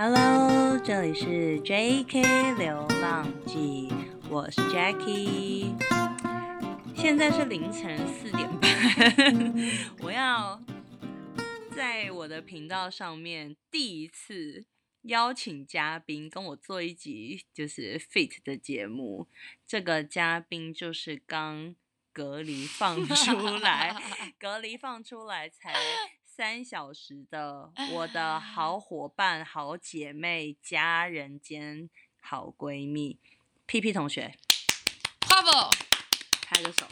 Hello，这里是 JK 流浪记，我是 Jackie。现在是凌晨四点半，我要在我的频道上面第一次邀请嘉宾跟我做一集就是 Fit 的节目。这个嘉宾就是刚隔离放出来，隔离放出来才。三小时的我的好伙伴、好姐妹、家人兼好闺蜜，P P 同学，Bravo，拍个手，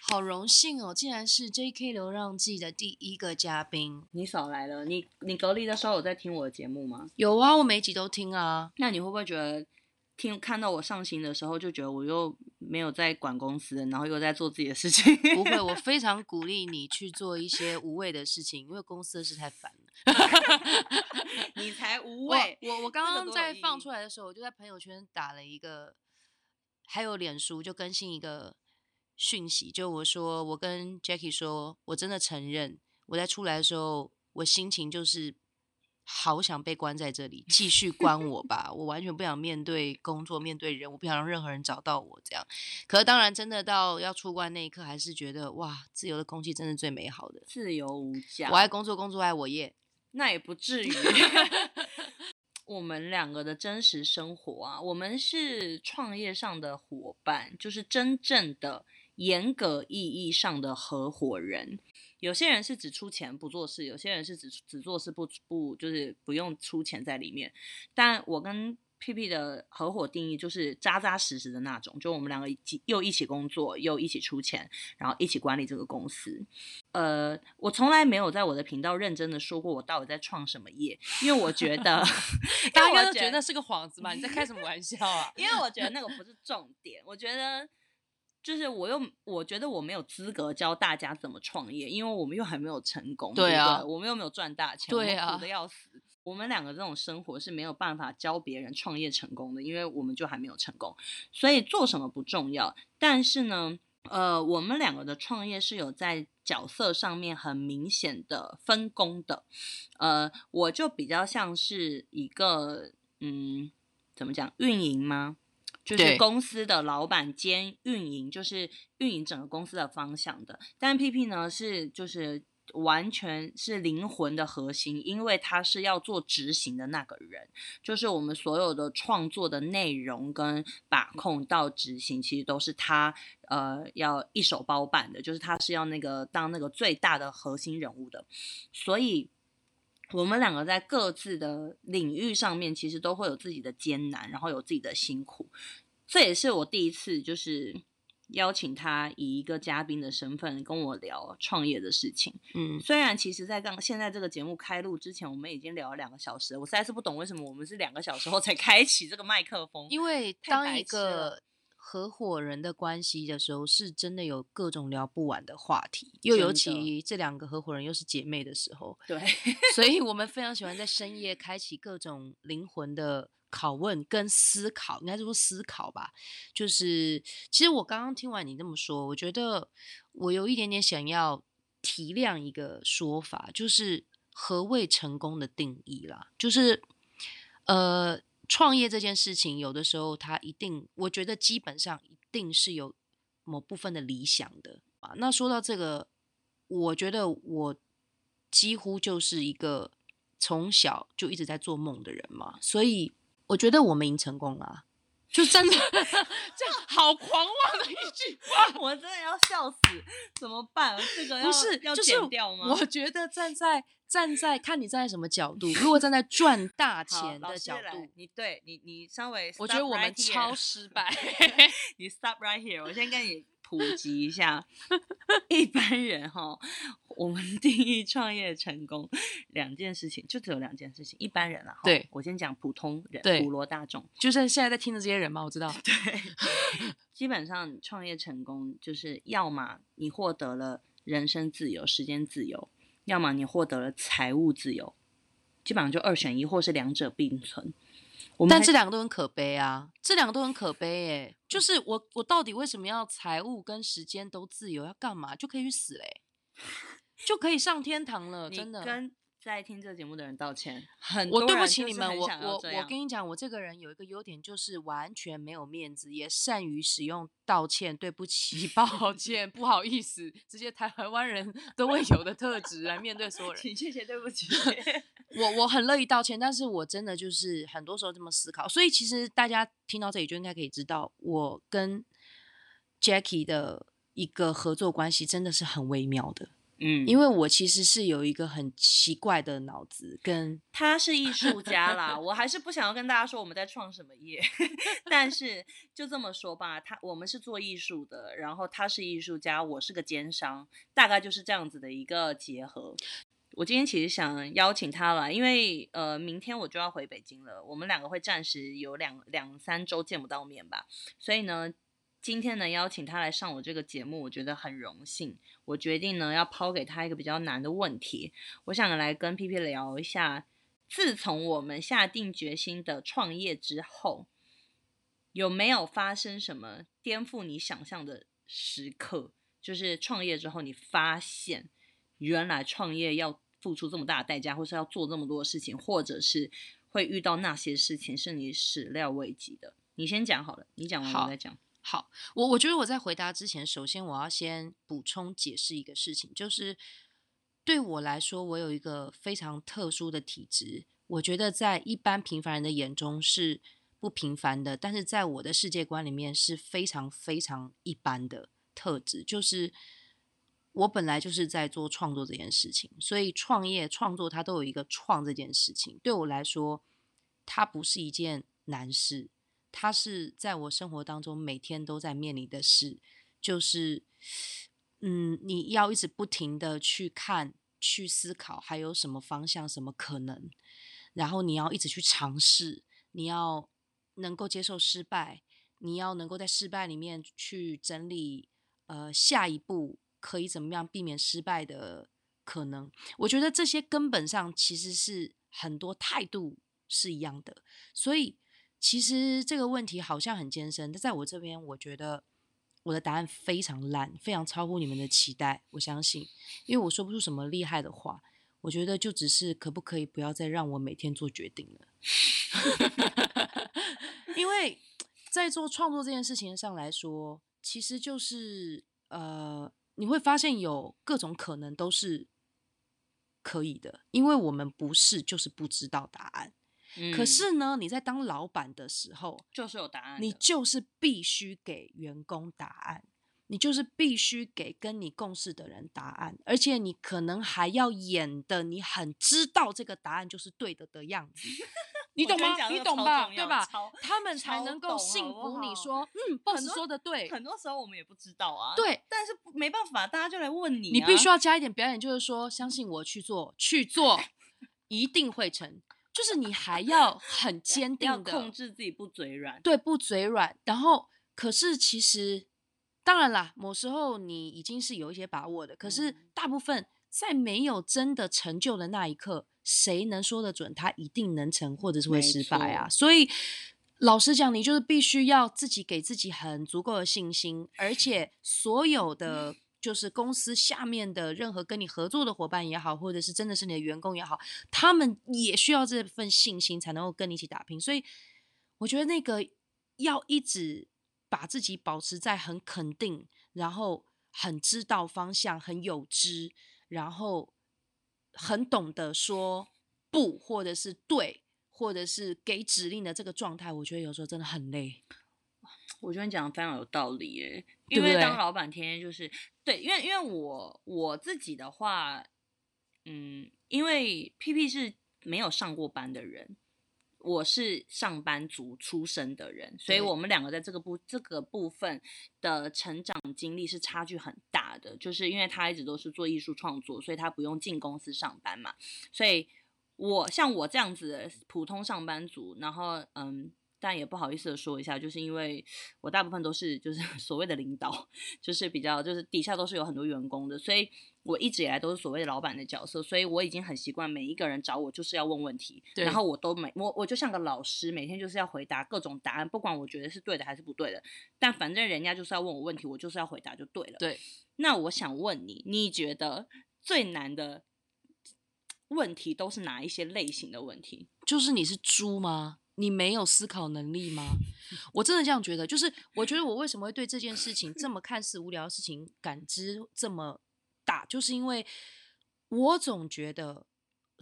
好荣幸哦，竟然是 J K 流浪记的第一个嘉宾。你少来了，你你隔离的时候有在听我的节目吗？有啊，我每集都听啊。那你会不会觉得？听看到我上新的时候，就觉得我又没有在管公司，然后又在做自己的事情。不会，我 非常鼓励你去做一些无谓的事情，因为公司的事太烦了。你才无谓。我我刚刚在放出来的时候，我就在朋友圈打了一个，还有脸书就更新一个讯息，就我说我跟 Jackie 说，我真的承认我在出来的时候，我心情就是。好想被关在这里，继续关我吧！我完全不想面对工作，面对人，我不想让任何人找到我这样。可是当然，真的到要出关那一刻，还是觉得哇，自由的空气真是最美好的，自由无价。我爱工作，工作爱我耶。那也不至于。我们两个的真实生活啊，我们是创业上的伙伴，就是真正的严格意义上的合伙人。有些人是只出钱不做事，有些人是只只做事不不就是不用出钱在里面。但我跟 P P 的合伙定义就是扎扎实实的那种，就我们两个又一起工作，又一起出钱，然后一起管理这个公司。呃，我从来没有在我的频道认真的说过我到底在创什么业，因为我觉得 大家都觉得是个幌子嘛，你在开什么玩笑啊？因为我觉得那个不是重点，我觉得。就是我又我觉得我没有资格教大家怎么创业，因为我们又还没有成功，对啊，我们又没有赚大钱，对啊，苦的要死。我们两个这种生活是没有办法教别人创业成功的，因为我们就还没有成功。所以做什么不重要，但是呢，呃，我们两个的创业是有在角色上面很明显的分工的。呃，我就比较像是一个嗯，怎么讲运营吗？就是公司的老板兼运营，就是运营整个公司的方向的。但 P P 呢是就是完全是灵魂的核心，因为他是要做执行的那个人，就是我们所有的创作的内容跟把控到执行，其实都是他呃要一手包办的，就是他是要那个当那个最大的核心人物的，所以。我们两个在各自的领域上面，其实都会有自己的艰难，然后有自己的辛苦。这也是我第一次就是邀请他以一个嘉宾的身份跟我聊创业的事情。嗯，虽然其实，在刚现在这个节目开录之前，我们已经聊了两个小时，我实在是不懂为什么我们是两个小时后才开启这个麦克风。因为当一个。合伙人的关系的时候，是真的有各种聊不完的话题，又尤其这两个合伙人又是姐妹的时候，对，所以我们非常喜欢在深夜 开启各种灵魂的拷问跟思考，应该是说思考吧。就是其实我刚刚听完你这么说，我觉得我有一点点想要提亮一个说法，就是何谓成功的定义啦，就是呃。创业这件事情，有的时候它一定，我觉得基本上一定是有某部分的理想的啊。那说到这个，我觉得我几乎就是一个从小就一直在做梦的人嘛，所以我觉得我们已经成功了。就真的 这样好狂妄的一句话，我真的要笑死，怎么办？这个不是要剪掉吗？我觉得站在站在看你站在什么角度，如果站在赚大 钱的角度，你对你你稍微，我觉得我们 超失败。你 stop right here，我先跟你。普及一下，一般人哈，我们定义创业成功两件事情，就只有两件事情。一般人啊，对我先讲普通人，普罗大众，就是现在在听的这些人嘛？我知道，对，基本上创业成功就是要么你获得了人生自由、时间自由，要么你获得了财务自由，基本上就二选一，或是两者并存。但这两个都很可悲啊！这两个都很可悲哎，就是我我到底为什么要财务跟时间都自由？要干嘛？就可以去死嘞，就可以上天堂了，真的。跟在听这个节目的人道歉，很我对不起你们，我我我跟你讲，我这个人有一个优点，就是完全没有面子，也善于使用道歉、对不起、抱歉、不好意思，这些台湾人 都会有的特质来面对所有人。请谢谢对不起，我我很乐意道歉，但是我真的就是很多时候这么思考，所以其实大家听到这里就应该可以知道，我跟 Jackie 的一个合作关系真的是很微妙的。嗯，因为我其实是有一个很奇怪的脑子，跟他是艺术家啦，我还是不想要跟大家说我们在创什么业，但是就这么说吧，他我们是做艺术的，然后他是艺术家，我是个奸商，大概就是这样子的一个结合。我今天其实想邀请他来，因为呃，明天我就要回北京了，我们两个会暂时有两两三周见不到面吧，所以呢。今天呢，邀请他来上我这个节目，我觉得很荣幸。我决定呢，要抛给他一个比较难的问题。我想来跟 P P 聊一下，自从我们下定决心的创业之后，有没有发生什么颠覆你想象的时刻？就是创业之后，你发现原来创业要付出这么大的代价，或是要做这么多事情，或者是会遇到那些事情是你始料未及的。你先讲好了，你讲完我再讲。好，我我觉得我在回答之前，首先我要先补充解释一个事情，就是对我来说，我有一个非常特殊的体质，我觉得在一般平凡人的眼中是不平凡的，但是在我的世界观里面是非常非常一般的特质，就是我本来就是在做创作这件事情，所以创业创作它都有一个创这件事情，对我来说，它不是一件难事。它是在我生活当中每天都在面临的事，就是，嗯，你要一直不停的去看、去思考，还有什么方向、什么可能，然后你要一直去尝试，你要能够接受失败，你要能够在失败里面去整理，呃，下一步可以怎么样避免失败的可能。我觉得这些根本上其实是很多态度是一样的，所以。其实这个问题好像很艰深，但在我这边，我觉得我的答案非常烂，非常超乎你们的期待。我相信，因为我说不出什么厉害的话。我觉得就只是可不可以不要再让我每天做决定了？因为在做创作这件事情上来说，其实就是呃，你会发现有各种可能都是可以的，因为我们不是就是不知道答案。可是呢，你在当老板的时候，就是有答案，你就是必须给员工答案，你就是必须给跟你共事的人答案，而且你可能还要演的你很知道这个答案就是对的的样子，你懂吗？你懂吧？对吧？他们才能够信服你说，嗯，boss 说的对。很多时候我们也不知道啊，对，但是没办法，大家就来问你，你必须要加一点表演，就是说，相信我去做，去做，一定会成。就是你还要很坚定的控制自己不嘴软，对，不嘴软。然后，可是其实，当然啦，某时候你已经是有一些把握的。可是，大部分在没有真的成就的那一刻，谁能说得准他一定能成，或者是会失败啊？所以，老实讲，你就是必须要自己给自己很足够的信心，而且所有的。就是公司下面的任何跟你合作的伙伴也好，或者是真的是你的员工也好，他们也需要这份信心才能够跟你一起打拼。所以，我觉得那个要一直把自己保持在很肯定，然后很知道方向，很有知，然后很懂得说不，或者是对，或者是给指令的这个状态，我觉得有时候真的很累。我觉得你讲的非常有道理耶，因为当老板天天就是对，因为因为我我自己的话，嗯，因为 P P 是没有上过班的人，我是上班族出身的人，所以我们两个在这个部这个部分的成长经历是差距很大的，就是因为他一直都是做艺术创作，所以他不用进公司上班嘛，所以我像我这样子的普通上班族，然后嗯。但也不好意思的说一下，就是因为我大部分都是就是 所谓的领导，就是比较就是底下都是有很多员工的，所以我一直以来都是所谓的老板的角色，所以我已经很习惯每一个人找我就是要问问题，然后我都每我我就像个老师，每天就是要回答各种答案，不管我觉得是对的还是不对的，但反正人家就是要问我问题，我就是要回答就对了。对，那我想问你，你觉得最难的？问题都是哪一些类型的问题？就是你是猪吗？你没有思考能力吗？我真的这样觉得。就是我觉得我为什么会对这件事情这么看似无聊的事情感知这么大，就是因为我总觉得，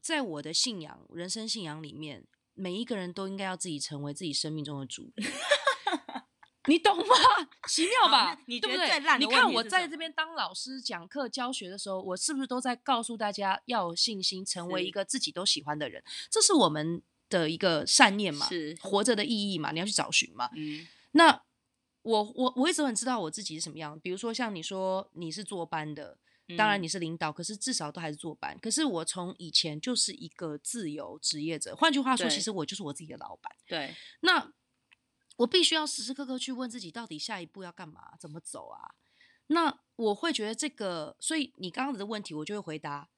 在我的信仰、人生信仰里面，每一个人都应该要自己成为自己生命中的主人。你懂吗？奇妙吧？你对不对？你看我在这边当老师讲课教学的时候，我是不是都在告诉大家要有信心，成为一个自己都喜欢的人？这是我们的一个善念嘛，是活着的意义嘛？你要去找寻嘛。嗯。那我我我一直很知道我自己是什么样。比如说像你说你是坐班的，当然你是领导，可是至少都还是坐班。可是我从以前就是一个自由职业者，换句话说，其实我就是我自己的老板。对。那。我必须要时时刻刻去问自己，到底下一步要干嘛，怎么走啊？那我会觉得这个，所以你刚刚的问题，我就会回答。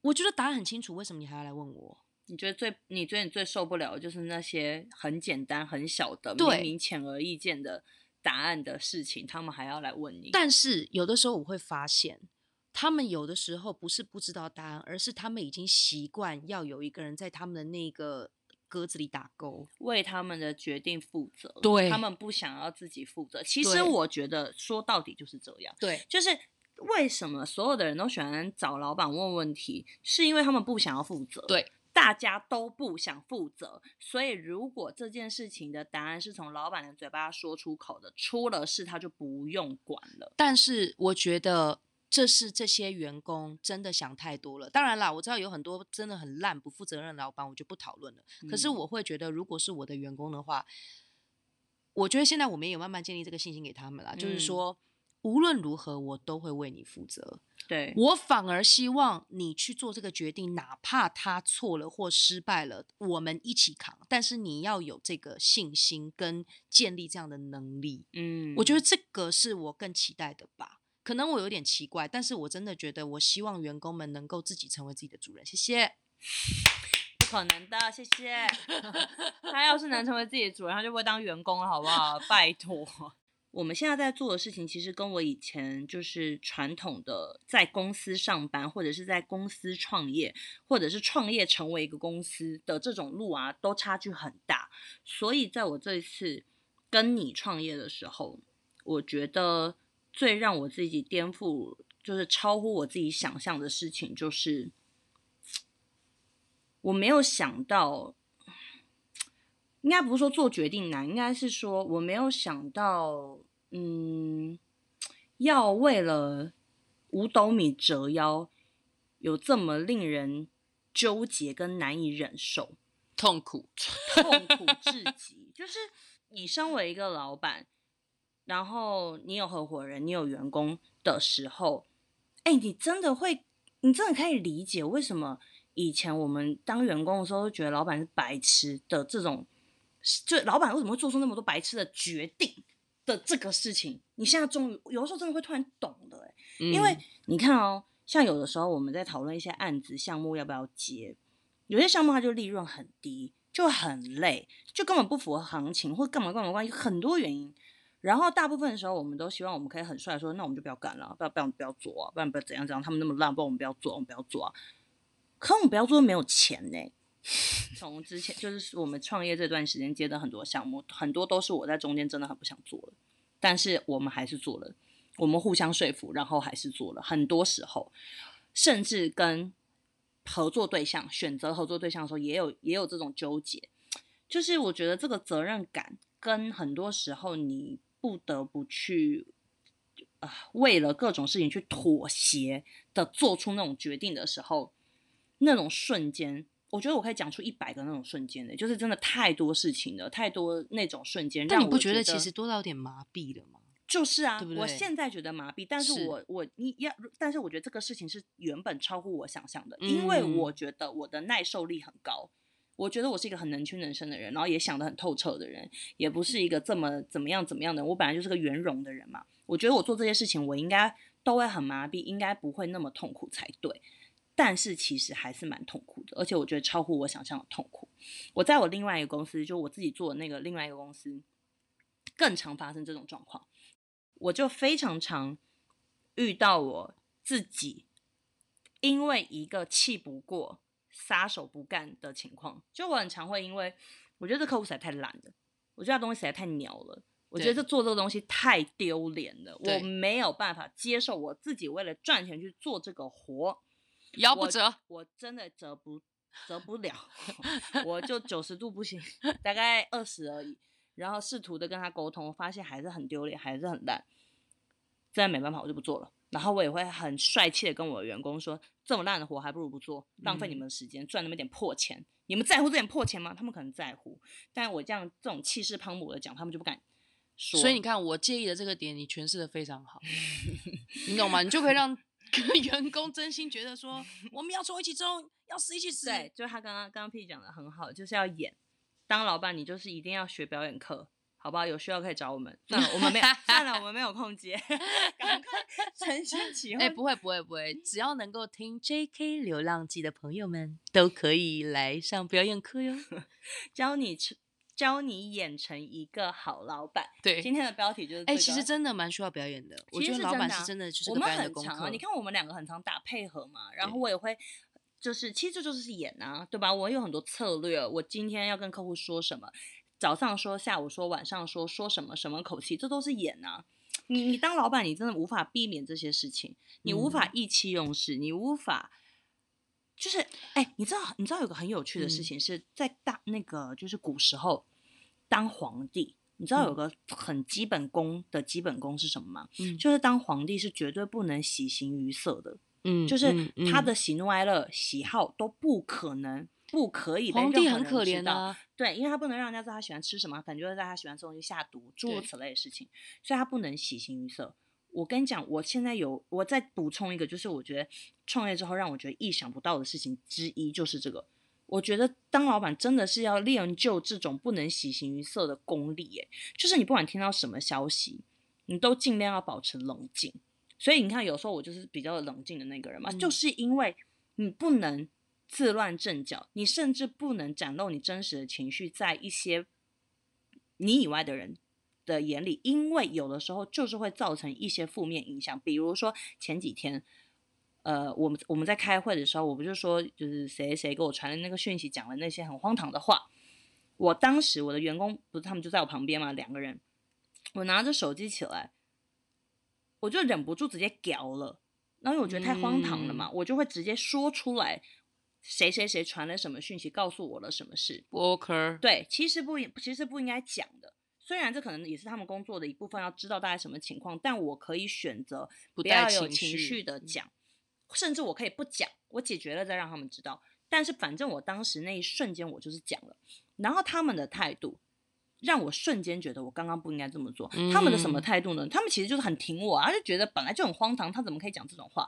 我觉得答案很清楚，为什么你还要来问我？你觉得最你觉得你最受不了的就是那些很简单、很小的、明明显而易见的答案的事情，他们还要来问你。但是有的时候我会发现，他们有的时候不是不知道答案，而是他们已经习惯要有一个人在他们的那个。格子里打勾，为他们的决定负责。对，他们不想要自己负责。其实我觉得说到底就是这样。对，就是为什么所有的人都喜欢找老板问问题，是因为他们不想要负责。对，大家都不想负责，所以如果这件事情的答案是从老板的嘴巴说出口的，出了事他就不用管了。但是我觉得。这是这些员工真的想太多了。当然啦，我知道有很多真的很烂、不负责任的老板，我就不讨论了。可是我会觉得，如果是我的员工的话，我觉得现在我们也慢慢建立这个信心给他们了。就是说，无论如何，我都会为你负责。对我反而希望你去做这个决定，哪怕他错了或失败了，我们一起扛。但是你要有这个信心跟建立这样的能力。嗯，我觉得这个是我更期待的吧。可能我有点奇怪，但是我真的觉得，我希望员工们能够自己成为自己的主人。谢谢。不可能的，谢谢。他要是能成为自己的主人，他就不会当员工了，好不好？拜托。我们现在在做的事情，其实跟我以前就是传统的在公司上班，或者是在公司创业，或者是创业成为一个公司的这种路啊，都差距很大。所以在我这一次跟你创业的时候，我觉得。最让我自己颠覆，就是超乎我自己想象的事情，就是我没有想到，应该不是说做决定难，应该是说我没有想到，嗯，要为了五斗米折腰，有这么令人纠结跟难以忍受，痛苦，痛苦至极。就是你身为一个老板。然后你有合伙人，你有员工的时候，哎，你真的会，你真的可以理解为什么以前我们当员工的时候都觉得老板是白痴的这种，就老板为什么会做出那么多白痴的决定的这个事情，你现在终于有的时候真的会突然懂了，哎，因为你看哦，像有的时候我们在讨论一些案子项目要不要接，有些项目它就利润很低，就很累，就根本不符合行情，或干嘛干嘛关系，很多原因。然后大部分的时候，我们都希望我们可以很帅说，那我们就不要干了，不要不要不要做啊，不然不要怎样怎样，他们那么烂，不然我们不要做，我们不要做啊。可我们不要做，没有钱呢。从之前就是我们创业这段时间接的很多项目，很多都是我在中间真的很不想做了，但是我们还是做了，我们互相说服，然后还是做了。很多时候，甚至跟合作对象选择合作对象的时候，也有也有这种纠结。就是我觉得这个责任感跟很多时候你。不得不去啊，为了各种事情去妥协的做出那种决定的时候，那种瞬间，我觉得我可以讲出一百个那种瞬间的，就是真的太多事情了，太多那种瞬间。但你不觉得其实多到有点麻痹了吗？就是啊，我现在觉得麻痹，但是我我你要，但是我觉得这个事情是原本超乎我想象的，因为我觉得我的耐受力很高。我觉得我是一个很能屈能伸的人，然后也想得很透彻的人，也不是一个这么怎么样怎么样的。我本来就是个圆融的人嘛。我觉得我做这些事情，我应该都会很麻痹，应该不会那么痛苦才对。但是其实还是蛮痛苦的，而且我觉得超乎我想象的痛苦。我在我另外一个公司，就我自己做的那个另外一个公司，更常发生这种状况。我就非常常遇到我自己，因为一个气不过。撒手不干的情况。就我很常会因为我觉得这客户实在太懒了，我觉得东西实在太鸟了，我觉得这做这个东西太丢脸了，我没有办法接受我自己为了赚钱去做这个活，腰不折，我真的折不折不了，我就九十度不行，大概二十而已。然后试图的跟他沟通，发现还是很丢脸，还是很烂，真的没办法，我就不做了。然后我也会很帅气的跟我的员工说，这么烂的活还不如不做，浪费你们的时间，赚那么点破钱。你们在乎这点破钱吗？他们可能在乎，但我这样这种气势磅礴的讲，他们就不敢说。所以你看，我介意的这个点，你诠释的非常好，你懂吗？你就可以让员工真心觉得说，我们要冲一起冲，要死一起死。对，就他刚刚刚刚 P 讲的很好，就是要演。当老板，你就是一定要学表演课，好不好？有需要可以找我们。算了，我们没有，算了，我们没有空接。赶快承先启后。哎，不会，不会，不会，只要能够听 J.K. 流浪记的朋友们，都可以来上表演课哟，教你成，教你演成一个好老板。对，今天的标题就是。哎，其实真的蛮需要表演的。我觉得老板是真的就是表演的功课。你看我们两个很常打配合嘛，然后我也会。就是，其实这就是演啊，对吧？我有很多策略，我今天要跟客户说什么，早上说，下午说，晚上说，说什么什么口气，这都是演啊。你你当老板，你真的无法避免这些事情，你无法意气用事，你无法，就是，哎，你知道，你知道有个很有趣的事情是在大那个就是古时候当皇帝，你知道有个很基本功的基本功是什么吗？嗯，就是当皇帝是绝对不能喜形于色的。嗯，就是他的喜怒哀乐、喜好都不可能、不可以被任何人知道。对，因为他不能让人家知道他喜欢吃什么，可能就会在他喜欢吃东西下毒，诸如此类的事情，所以他不能喜形于色。我跟你讲，我现在有，我再补充一个，就是我觉得创业之后让我觉得意想不到的事情之一就是这个。我觉得当老板真的是要练就这种不能喜形于色的功力，诶，就是你不管听到什么消息，你都尽量要保持冷静。所以你看，有时候我就是比较冷静的那个人嘛，就是因为你不能自乱阵脚，你甚至不能展露你真实的情绪，在一些你以外的人的眼里，因为有的时候就是会造成一些负面影响。比如说前几天，呃，我们我们在开会的时候，我不就说，就是谁谁给我传的那个讯息，讲了那些很荒唐的话。我当时我的员工不是他们就在我旁边嘛，两个人，我拿着手机起来。我就忍不住直接屌了，然后我觉得太荒唐了嘛，我就会直接说出来，谁谁谁传了什么讯息，告诉我了什么事。OK，对，其实不应，其实不应该讲的。虽然这可能也是他们工作的一部分，要知道大概什么情况，但我可以选择不要有情绪的讲，甚至我可以不讲，我解决了再让他们知道。但是反正我当时那一瞬间我就是讲了，然后他们的态度。让我瞬间觉得我刚刚不应该这么做。他们的什么态度呢？他们其实就是很挺我，他就觉得本来就很荒唐，他怎么可以讲这种话？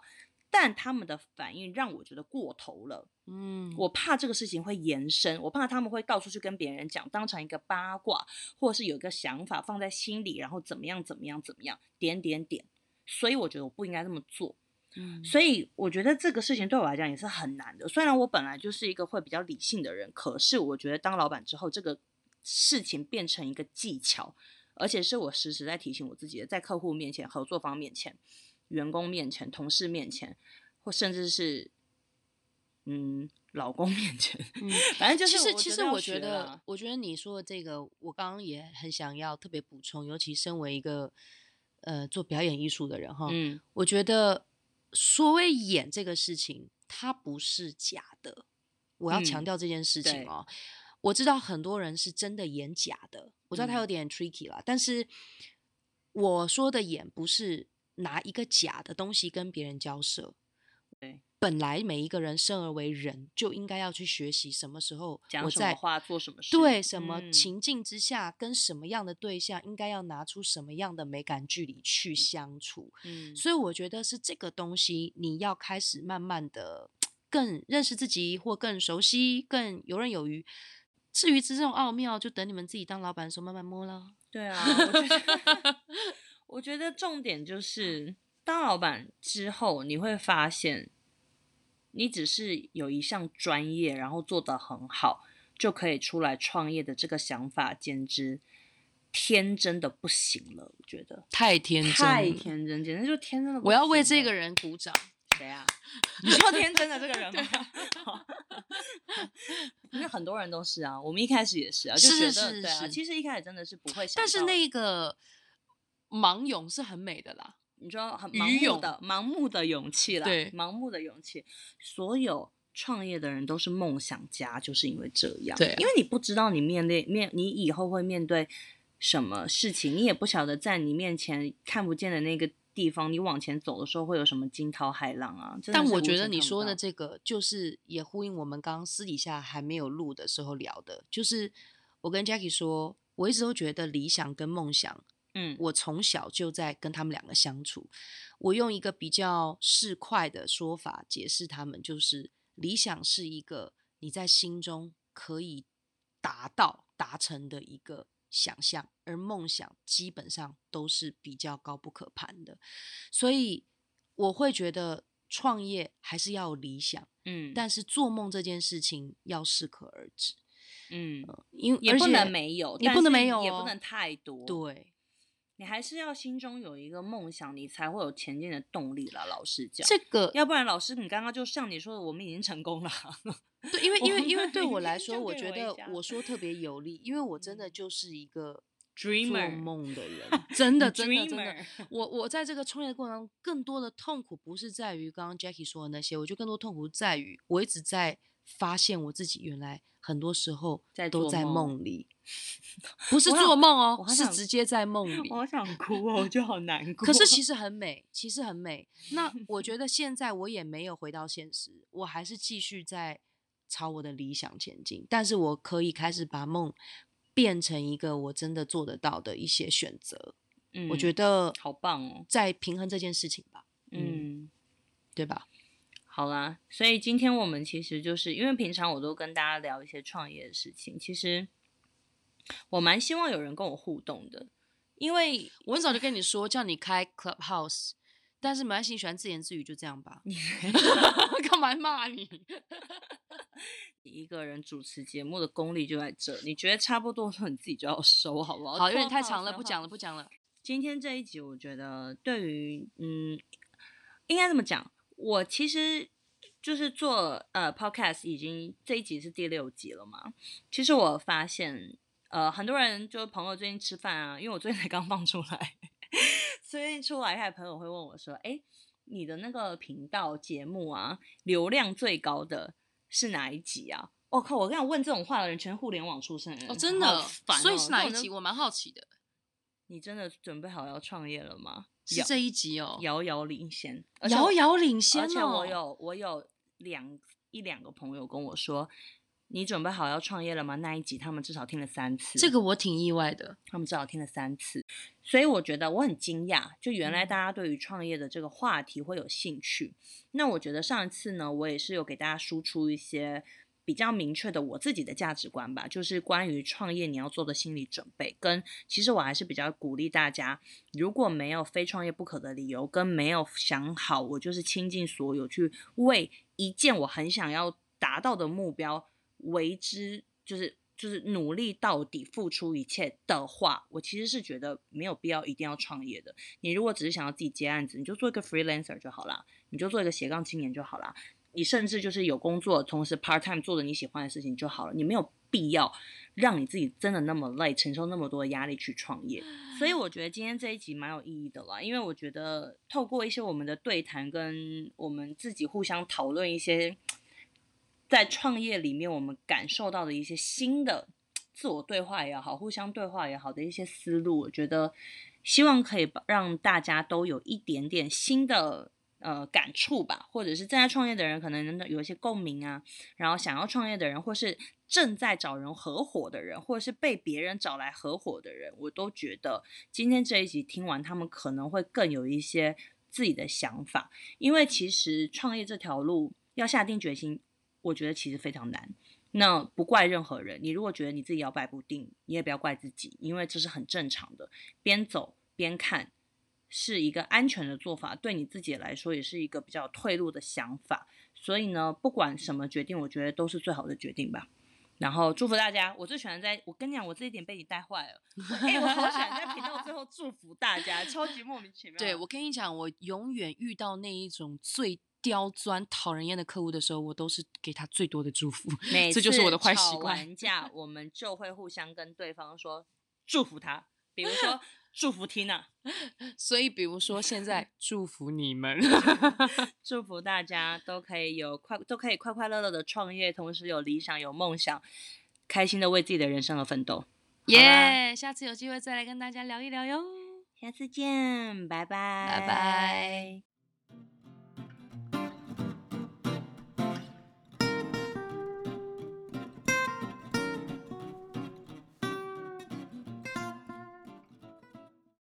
但他们的反应让我觉得过头了。嗯，我怕这个事情会延伸，我怕他们会到处去跟别人讲，当成一个八卦，或者是有一个想法放在心里，然后怎么样怎么样怎么样，点点点。所以我觉得我不应该这么做。嗯，所以我觉得这个事情对我来讲也是很难的。虽然我本来就是一个会比较理性的人，可是我觉得当老板之后，这个。事情变成一个技巧，而且是我时时在提醒我自己的，在客户面前、合作方面前、员工面前、同事面前，或甚至是嗯老公面前，嗯，反正就是。其实，其实我觉得，我觉得你说的这个，我刚刚也很想要特别补充，尤其身为一个呃做表演艺术的人哈，嗯，我觉得所谓演这个事情，它不是假的，我要强调这件事情哦。我知道很多人是真的演假的，我知道他有点 tricky 了。但是我说的演不是拿一个假的东西跟别人交涉。对，本来每一个人生而为人，就应该要去学习什么时候讲什么话，做什么事，对什么情境之下，跟什么样的对象，应该要拿出什么样的美感距离去相处。嗯，所以我觉得是这个东西，你要开始慢慢的更认识自己，或更熟悉，更游刃有余。至于这种奥妙，就等你们自己当老板的时候慢慢摸了。对啊，我觉得，我觉得重点就是当老板之后，你会发现，你只是有一项专业，然后做得很好，就可以出来创业的这个想法，简直天真的不行了。我觉得太天真，太天真，简直就天真的。我要为这个人鼓掌。谁啊？你说天真的这个人吗？因为很多人都是啊，我们一开始也是啊，就觉得对啊，其实一开始真的是不会想。但是那个盲勇是很美的啦，你知道很盲目的盲目的勇气啦，对，盲目的勇气，所有。创业的人都是梦想家，就是因为这样。对，因为你不知道你面对面，你以后会面对什么事情，你也不晓得在你面前看不见的那个地方，你往前走的时候会有什么惊涛骇浪啊。但我觉得你说的这个，就是也呼应我们刚刚私底下还没有录的时候聊的，就是我跟 Jackie 说，我一直都觉得理想跟梦想，嗯，我从小就在跟他们两个相处。我用一个比较市侩的说法解释他们，就是。理想是一个你在心中可以达到、达成的一个想象，而梦想基本上都是比较高不可攀的。所以我会觉得创业还是要有理想，嗯，但是做梦这件事情要适可而止，嗯，因也不能没有，你不能没有，也不能太多，对。你还是要心中有一个梦想，你才会有前进的动力了。老实讲，这个要不然，老师，你刚刚就像你说的，我们已经成功了。对，因为因为因为对我来说，我觉得我说特别有利，因为我真的就是一个 dreamer 梦的人，真的真的真的。我我在这个创业过程中，更多的痛苦不是在于刚刚 Jackie 说的那些，我觉得更多痛苦在于我一直在发现我自己原来很多时候都在梦里。不是做梦哦，是直接在梦里。我好想哭哦，我就好难过。可是其实很美，其实很美。那我觉得现在我也没有回到现实，我还是继续在朝我的理想前进。但是我可以开始把梦变成一个我真的做得到的一些选择。嗯，我觉得好棒哦，在平衡这件事情吧。嗯，对吧？好啦，所以今天我们其实就是因为平常我都跟大家聊一些创业的事情，其实。我蛮希望有人跟我互动的，因为我很早就跟你说叫你开 Clubhouse，但是没关系，喜欢自言自语就这样吧。干嘛骂你？一个人主持节目的功力就在这，你觉得差不多的时候，你自己就要收，好不好？好，有点太长了，不讲了，不讲了。今天这一集，我觉得对于嗯，应该这么讲，我其实就是做呃 Podcast，已经这一集是第六集了嘛。其实我发现。呃，很多人就是朋友最近吃饭啊，因为我最近才刚放出来，最近出来，还有朋友会问我说：“哎，你的那个频道节目啊，流量最高的是哪一集啊？”我靠，我跟你问这种话的人，全互联网出身的人，哦，真的，所以是哪一集？我蛮好奇的。你真的准备好要创业了吗？是这一集哦，遥遥领先，遥遥领先，而且我有我有两一两个朋友跟我说。你准备好要创业了吗？那一集他们至少听了三次，这个我挺意外的。他们至少听了三次，所以我觉得我很惊讶，就原来大家对于创业的这个话题会有兴趣。那我觉得上一次呢，我也是有给大家输出一些比较明确的我自己的价值观吧，就是关于创业你要做的心理准备。跟其实我还是比较鼓励大家，如果没有非创业不可的理由，跟没有想好我就是倾尽所有去为一件我很想要达到的目标。为之就是就是努力到底，付出一切的话，我其实是觉得没有必要一定要创业的。你如果只是想要自己接案子，你就做一个 freelancer 就好了，你就做一个斜杠青年就好了。你甚至就是有工作，同时 part time 做着你喜欢的事情就好了。你没有必要让你自己真的那么累，承受那么多的压力去创业。所以我觉得今天这一集蛮有意义的啦，因为我觉得透过一些我们的对谈，跟我们自己互相讨论一些。在创业里面，我们感受到的一些新的自我对话也好，互相对话也好的一些思路，我觉得希望可以让大家都有一点点新的呃感触吧，或者是正在创业的人可能有一些共鸣啊，然后想要创业的人，或是正在找人合伙的人，或者是被别人找来合伙的人，我都觉得今天这一集听完，他们可能会更有一些自己的想法，因为其实创业这条路要下定决心。我觉得其实非常难，那不怪任何人。你如果觉得你自己摇摆不定，你也不要怪自己，因为这是很正常的。边走边看是一个安全的做法，对你自己来说也是一个比较退路的想法。所以呢，不管什么决定，我觉得都是最好的决定吧。然后祝福大家，我最喜欢在我跟你讲，我这一点被你带坏了。哎，我好喜欢在频道最后祝福大家，超级莫名其妙。对我跟你讲，我永远遇到那一种最。刁钻、讨人厌的客户的时候，我都是给他最多的祝福。每次就是我的坏习惯。完架，我们就会互相跟对方说祝福他，比如说 祝福 Tina。所以，比如说现在 祝福你们，祝福大家都可以有快，都可以快快乐乐的创业，同时有理想、有梦想，开心的为自己的人生而奋斗。耶！下次有机会再来跟大家聊一聊哟。下次见，拜拜，拜拜。